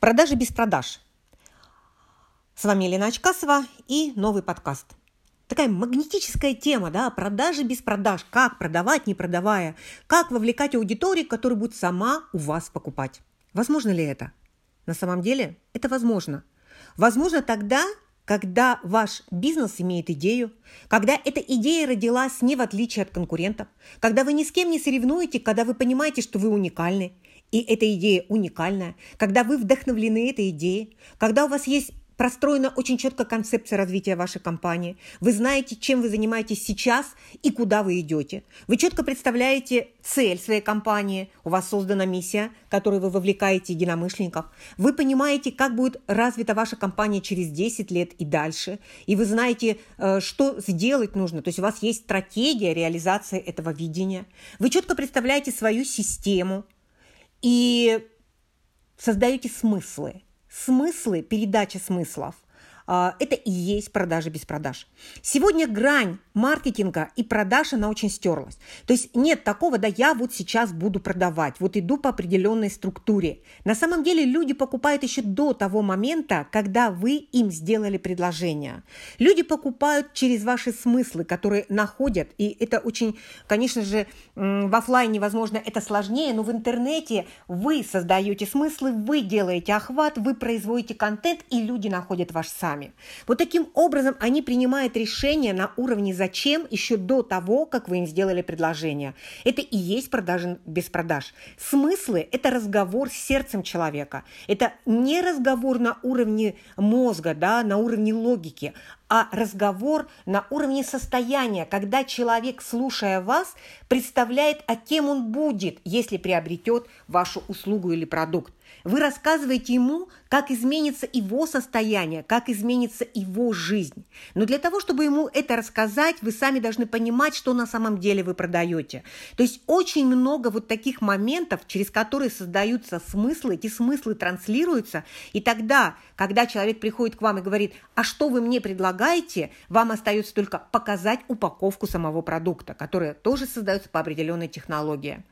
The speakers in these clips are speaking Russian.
Продажи без продаж. С вами Елена Очкасова и новый подкаст. Такая магнетическая тема, да, продажи без продаж. Как продавать, не продавая. Как вовлекать аудиторию, которая будет сама у вас покупать. Возможно ли это? На самом деле это возможно. Возможно тогда, когда ваш бизнес имеет идею, когда эта идея родилась не в отличие от конкурентов, когда вы ни с кем не соревнуете, когда вы понимаете, что вы уникальны, и эта идея уникальная, когда вы вдохновлены этой идеей, когда у вас есть простроена очень четко концепция развития вашей компании. Вы знаете, чем вы занимаетесь сейчас и куда вы идете. Вы четко представляете цель своей компании. У вас создана миссия, которой вы вовлекаете единомышленников. Вы понимаете, как будет развита ваша компания через 10 лет и дальше. И вы знаете, э, что сделать нужно. То есть у вас есть стратегия реализации этого видения. Вы четко представляете свою систему и создаете смыслы. Смыслы, передача смыслов – это и есть продажи без продаж. Сегодня грань маркетинга и продаж, она очень стерлась. То есть нет такого, да я вот сейчас буду продавать, вот иду по определенной структуре. На самом деле люди покупают еще до того момента, когда вы им сделали предложение. Люди покупают через ваши смыслы, которые находят, и это очень, конечно же, в офлайне, возможно, это сложнее, но в интернете вы создаете смыслы, вы делаете охват, вы производите контент, и люди находят ваш сами сами. Вот таким образом они принимают решение на уровне «зачем» еще до того, как вы им сделали предложение. Это и есть продажи без продаж. Смыслы – это разговор с сердцем человека. Это не разговор на уровне мозга, да, на уровне логики, а разговор на уровне состояния, когда человек, слушая вас, представляет, а кем он будет, если приобретет вашу услугу или продукт. Вы рассказываете ему, как изменится его состояние, как изменится его жизнь. Но для того, чтобы ему это рассказать, вы сами должны понимать, что на самом деле вы продаете. То есть очень много вот таких моментов, через которые создаются смыслы, эти смыслы транслируются, и тогда, когда человек приходит к вам и говорит, а что вы мне предлагаете, вам остается только показать упаковку самого продукта, которая тоже создается по определенной технологии.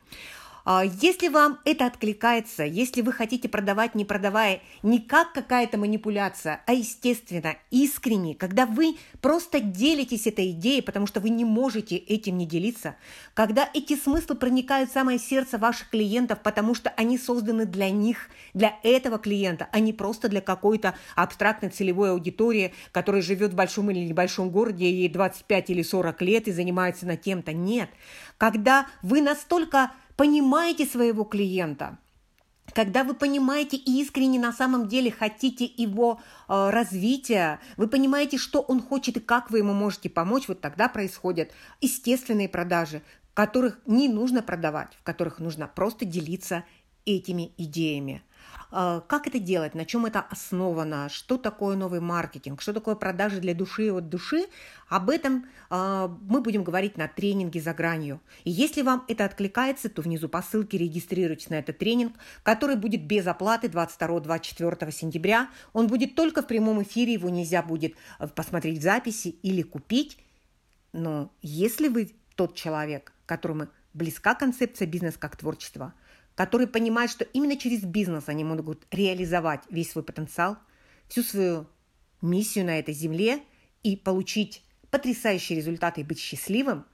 А, если вам это откликается, если вы хотите продавать, не продавая, не как какая-то манипуляция, а естественно, искренне, когда вы просто делитесь этой идеей, потому что вы не можете этим не делиться, когда эти смыслы проникают в самое сердце ваших клиентов, потому что они созданы для них, для этого клиента, а не просто для какой-то абстрактной целевой аудитории, которая живет в большом или небольшом городе, ей 25 или 40 лет и занимается на тем-то. Нет. Когда вы настолько понимаете своего клиента, когда вы понимаете и искренне на самом деле хотите его э, развития, вы понимаете, что он хочет и как вы ему можете помочь, вот тогда происходят естественные продажи, которых не нужно продавать, в которых нужно просто делиться этими идеями. А, как это делать, на чем это основано, что такое новый маркетинг, что такое продажи для души и от души, об этом а, мы будем говорить на тренинге «За гранью». И если вам это откликается, то внизу по ссылке регистрируйтесь на этот тренинг, который будет без оплаты 22-24 сентября. Он будет только в прямом эфире, его нельзя будет э, посмотреть в записи или купить. Но если вы тот человек, которому близка концепция бизнес как творчество – которые понимают, что именно через бизнес они могут реализовать весь свой потенциал, всю свою миссию на этой земле и получить потрясающие результаты и быть счастливым,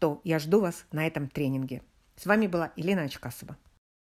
то я жду вас на этом тренинге. С вами была Елена Очкасова.